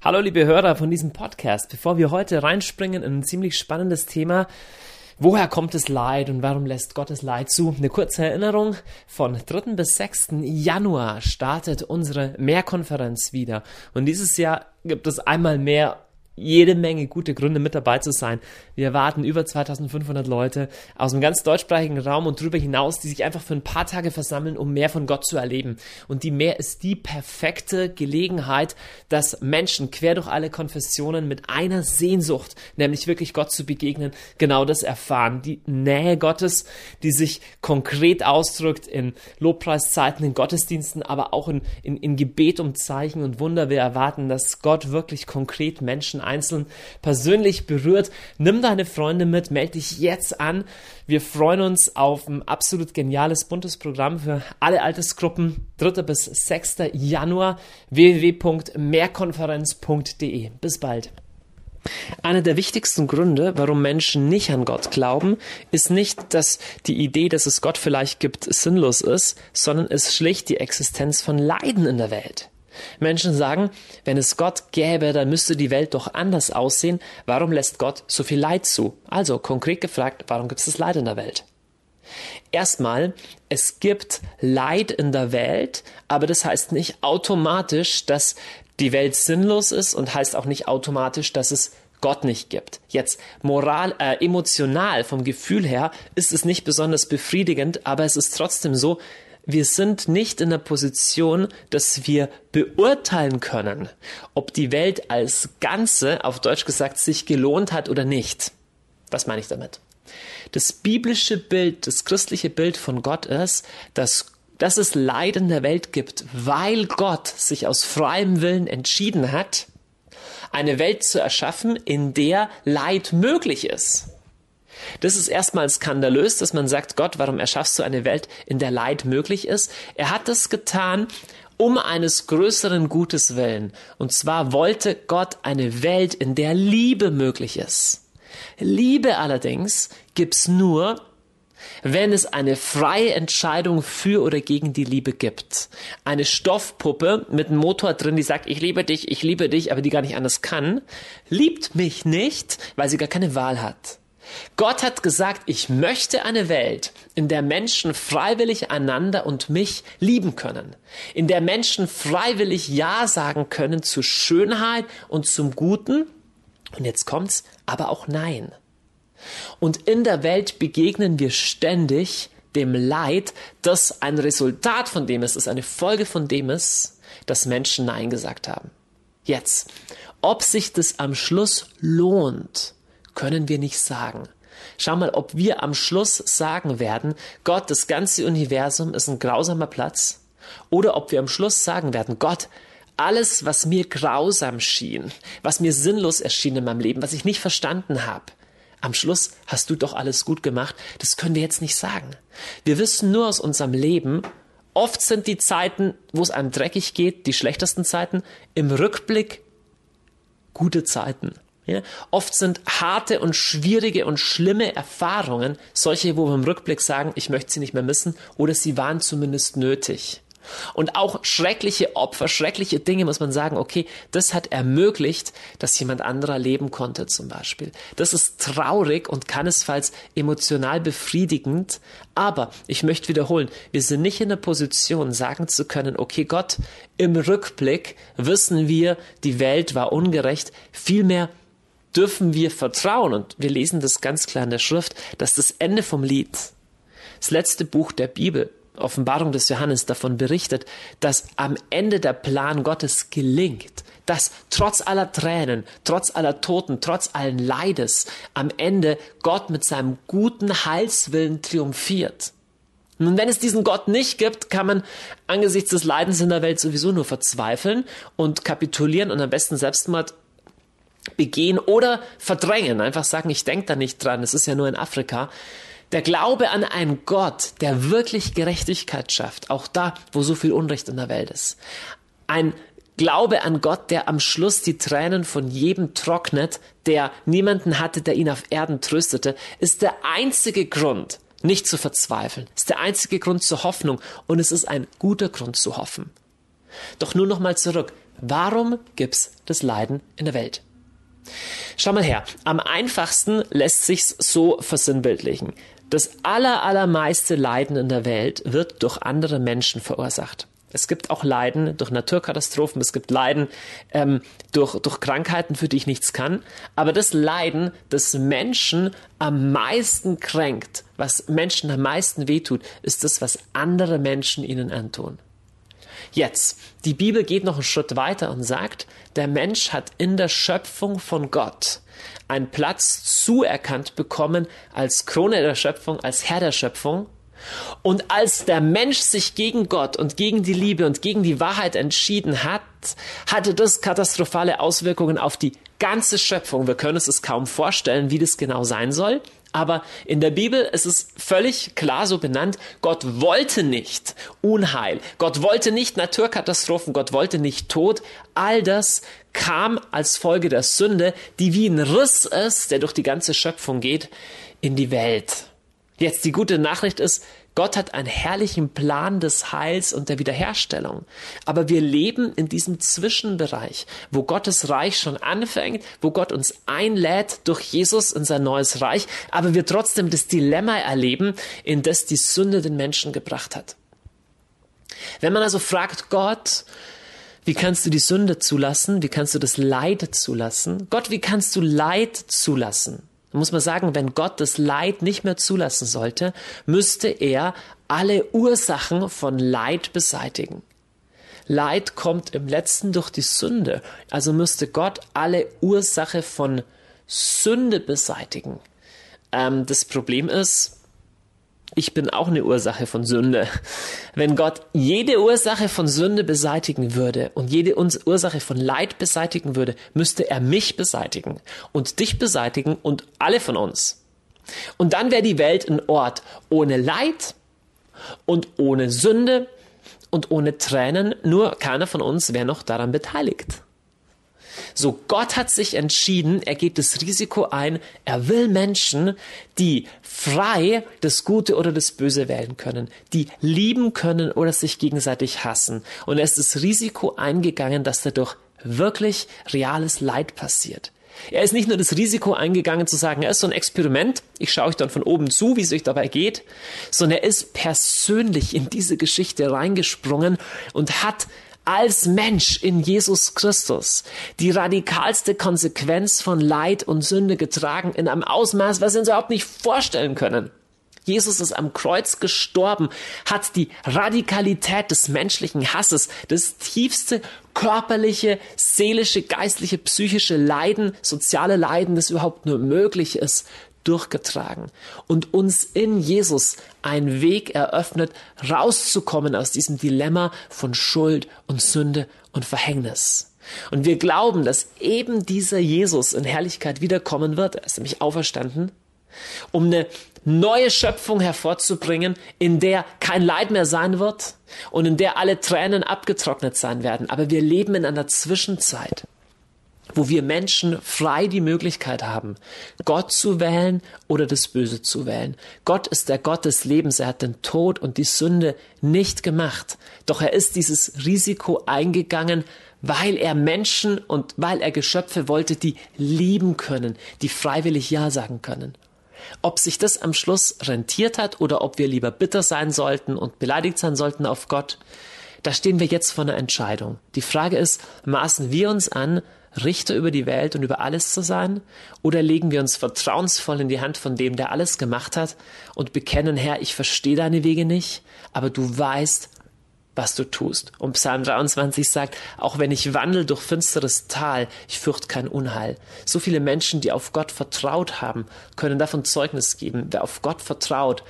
Hallo liebe Hörer von diesem Podcast. Bevor wir heute reinspringen in ein ziemlich spannendes Thema, woher kommt das Leid und warum lässt Gott das Leid zu? Eine kurze Erinnerung, von 3. bis 6. Januar startet unsere Mehrkonferenz wieder. Und dieses Jahr gibt es einmal mehr jede Menge gute Gründe mit dabei zu sein. Wir erwarten über 2500 Leute aus dem ganz deutschsprachigen Raum und darüber hinaus, die sich einfach für ein paar Tage versammeln, um mehr von Gott zu erleben. Und die Mehr ist die perfekte Gelegenheit, dass Menschen quer durch alle Konfessionen mit einer Sehnsucht, nämlich wirklich Gott zu begegnen, genau das erfahren. Die Nähe Gottes, die sich konkret ausdrückt in Lobpreiszeiten, in Gottesdiensten, aber auch in, in, in Gebet um Zeichen und Wunder. Wir erwarten, dass Gott wirklich konkret Menschen einzeln persönlich berührt. Nimm deine Freunde mit, melde dich jetzt an. Wir freuen uns auf ein absolut geniales, buntes Programm für alle Altersgruppen. 3. bis 6. Januar www.mehrkonferenz.de. Bis bald. Einer der wichtigsten Gründe, warum Menschen nicht an Gott glauben, ist nicht, dass die Idee, dass es Gott vielleicht gibt, sinnlos ist, sondern ist schlicht die Existenz von Leiden in der Welt. Menschen sagen, wenn es Gott gäbe, dann müsste die Welt doch anders aussehen. Warum lässt Gott so viel Leid zu? Also konkret gefragt, warum gibt es das Leid in der Welt? Erstmal, es gibt Leid in der Welt, aber das heißt nicht automatisch, dass die Welt sinnlos ist und heißt auch nicht automatisch, dass es Gott nicht gibt. Jetzt moral, äh, emotional vom Gefühl her ist es nicht besonders befriedigend, aber es ist trotzdem so, wir sind nicht in der Position, dass wir beurteilen können, ob die Welt als Ganze, auf Deutsch gesagt, sich gelohnt hat oder nicht. Was meine ich damit? Das biblische Bild, das christliche Bild von Gott ist, dass, dass es Leid in der Welt gibt, weil Gott sich aus freiem Willen entschieden hat, eine Welt zu erschaffen, in der Leid möglich ist. Das ist erstmal skandalös, dass man sagt, Gott, warum erschaffst du eine Welt, in der Leid möglich ist? Er hat das getan, um eines größeren Gutes willen. Und zwar wollte Gott eine Welt, in der Liebe möglich ist. Liebe allerdings gibt's nur, wenn es eine freie Entscheidung für oder gegen die Liebe gibt. Eine Stoffpuppe mit einem Motor drin, die sagt, ich liebe dich, ich liebe dich, aber die gar nicht anders kann, liebt mich nicht, weil sie gar keine Wahl hat. Gott hat gesagt, ich möchte eine Welt, in der Menschen freiwillig einander und mich lieben können, in der Menschen freiwillig Ja sagen können zu Schönheit und zum Guten, und jetzt kommt's, aber auch Nein. Und in der Welt begegnen wir ständig dem Leid, das ein Resultat von dem ist, ist eine Folge von dem ist, dass Menschen Nein gesagt haben. Jetzt, ob sich das am Schluss lohnt, können wir nicht sagen. Schau mal, ob wir am Schluss sagen werden, Gott, das ganze Universum ist ein grausamer Platz, oder ob wir am Schluss sagen werden, Gott, alles, was mir grausam schien, was mir sinnlos erschien in meinem Leben, was ich nicht verstanden habe, am Schluss hast du doch alles gut gemacht, das können wir jetzt nicht sagen. Wir wissen nur aus unserem Leben, oft sind die Zeiten, wo es einem dreckig geht, die schlechtesten Zeiten, im Rückblick gute Zeiten. Ja? Oft sind harte und schwierige und schlimme Erfahrungen solche, wo wir im Rückblick sagen, ich möchte sie nicht mehr missen oder sie waren zumindest nötig. Und auch schreckliche Opfer, schreckliche Dinge muss man sagen, okay, das hat ermöglicht, dass jemand anderer leben konnte zum Beispiel. Das ist traurig und keinesfalls emotional befriedigend, aber ich möchte wiederholen, wir sind nicht in der Position, sagen zu können, okay Gott, im Rückblick wissen wir, die Welt war ungerecht, vielmehr dürfen wir vertrauen, und wir lesen das ganz klar in der Schrift, dass das Ende vom Lied, das letzte Buch der Bibel, Offenbarung des Johannes davon berichtet, dass am Ende der Plan Gottes gelingt, dass trotz aller Tränen, trotz aller Toten, trotz allen Leides am Ende Gott mit seinem guten Heilswillen triumphiert. Nun, wenn es diesen Gott nicht gibt, kann man angesichts des Leidens in der Welt sowieso nur verzweifeln und kapitulieren und am besten Selbstmord begehen oder verdrängen. Einfach sagen, ich denke da nicht dran, es ist ja nur in Afrika. Der Glaube an einen Gott, der wirklich Gerechtigkeit schafft, auch da, wo so viel Unrecht in der Welt ist. Ein Glaube an Gott, der am Schluss die Tränen von jedem trocknet, der niemanden hatte, der ihn auf Erden tröstete, ist der einzige Grund, nicht zu verzweifeln. Ist der einzige Grund zur Hoffnung und es ist ein guter Grund zu hoffen. Doch nur noch mal zurück. Warum gibt's das Leiden in der Welt? Schau mal her. Am einfachsten lässt sich's so versinnbildlichen. Das aller, allermeiste Leiden in der Welt wird durch andere Menschen verursacht. Es gibt auch Leiden durch Naturkatastrophen, es gibt Leiden ähm, durch, durch Krankheiten, für die ich nichts kann. Aber das Leiden, das Menschen am meisten kränkt, was Menschen am meisten wehtut, ist das, was andere Menschen ihnen antun. Jetzt, die Bibel geht noch einen Schritt weiter und sagt, der Mensch hat in der Schöpfung von Gott einen Platz zuerkannt bekommen als Krone der Schöpfung, als Herr der Schöpfung. Und als der Mensch sich gegen Gott und gegen die Liebe und gegen die Wahrheit entschieden hat, hatte das katastrophale Auswirkungen auf die ganze Schöpfung. Wir können uns es kaum vorstellen, wie das genau sein soll. Aber in der Bibel ist es völlig klar so benannt, Gott wollte nicht Unheil, Gott wollte nicht Naturkatastrophen, Gott wollte nicht Tod. All das kam als Folge der Sünde, die wie ein Riss ist, der durch die ganze Schöpfung geht, in die Welt. Jetzt die gute Nachricht ist, Gott hat einen herrlichen Plan des Heils und der Wiederherstellung. Aber wir leben in diesem Zwischenbereich, wo Gottes Reich schon anfängt, wo Gott uns einlädt durch Jesus in sein neues Reich, aber wir trotzdem das Dilemma erleben, in das die Sünde den Menschen gebracht hat. Wenn man also fragt, Gott, wie kannst du die Sünde zulassen? Wie kannst du das Leid zulassen? Gott, wie kannst du Leid zulassen? Da muss man sagen, wenn Gott das Leid nicht mehr zulassen sollte, müsste er alle Ursachen von Leid beseitigen. Leid kommt im letzten durch die Sünde, also müsste Gott alle Ursache von Sünde beseitigen. Ähm, das Problem ist, ich bin auch eine Ursache von Sünde. Wenn Gott jede Ursache von Sünde beseitigen würde und jede Ursache von Leid beseitigen würde, müsste er mich beseitigen und dich beseitigen und alle von uns. Und dann wäre die Welt ein Ort ohne Leid und ohne Sünde und ohne Tränen, nur keiner von uns wäre noch daran beteiligt. So, Gott hat sich entschieden, er geht das Risiko ein, er will Menschen, die frei das Gute oder das Böse wählen können, die lieben können oder sich gegenseitig hassen. Und er ist das Risiko eingegangen, dass dadurch wirklich reales Leid passiert. Er ist nicht nur das Risiko eingegangen zu sagen, er ist so ein Experiment, ich schaue euch dann von oben zu, wie es euch dabei geht, sondern er ist persönlich in diese Geschichte reingesprungen und hat als Mensch in Jesus Christus die radikalste Konsequenz von Leid und Sünde getragen in einem Ausmaß, was wir uns überhaupt nicht vorstellen können. Jesus ist am Kreuz gestorben, hat die Radikalität des menschlichen Hasses, das tiefste körperliche, seelische, geistliche, psychische Leiden, soziale Leiden, das überhaupt nur möglich ist, durchgetragen und uns in Jesus einen Weg eröffnet, rauszukommen aus diesem Dilemma von Schuld und Sünde und Verhängnis. Und wir glauben, dass eben dieser Jesus in Herrlichkeit wiederkommen wird, er ist nämlich auferstanden, um eine neue Schöpfung hervorzubringen, in der kein Leid mehr sein wird und in der alle Tränen abgetrocknet sein werden. Aber wir leben in einer Zwischenzeit wo wir Menschen frei die Möglichkeit haben, Gott zu wählen oder das Böse zu wählen. Gott ist der Gott des Lebens. Er hat den Tod und die Sünde nicht gemacht. Doch er ist dieses Risiko eingegangen, weil er Menschen und weil er Geschöpfe wollte, die lieben können, die freiwillig Ja sagen können. Ob sich das am Schluss rentiert hat oder ob wir lieber bitter sein sollten und beleidigt sein sollten auf Gott, da stehen wir jetzt vor einer Entscheidung. Die Frage ist, maßen wir uns an, Richter über die Welt und über alles zu sein? Oder legen wir uns vertrauensvoll in die Hand von dem, der alles gemacht hat und bekennen, Herr, ich verstehe deine Wege nicht, aber du weißt, was du tust. Und Psalm 23 sagt, auch wenn ich wandel durch finsteres Tal, ich fürchte kein Unheil. So viele Menschen, die auf Gott vertraut haben, können davon Zeugnis geben. Wer auf Gott vertraut,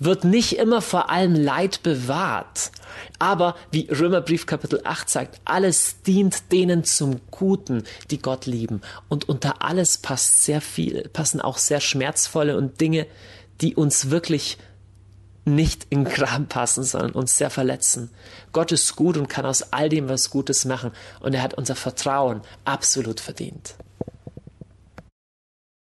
wird nicht immer vor allem Leid bewahrt. Aber wie Römerbrief Kapitel 8 sagt, alles dient denen zum Guten, die Gott lieben. Und unter alles passt sehr viel, passen auch sehr schmerzvolle und Dinge, die uns wirklich nicht in Kram passen, sondern uns sehr verletzen. Gott ist gut und kann aus all dem was Gutes machen und er hat unser Vertrauen absolut verdient.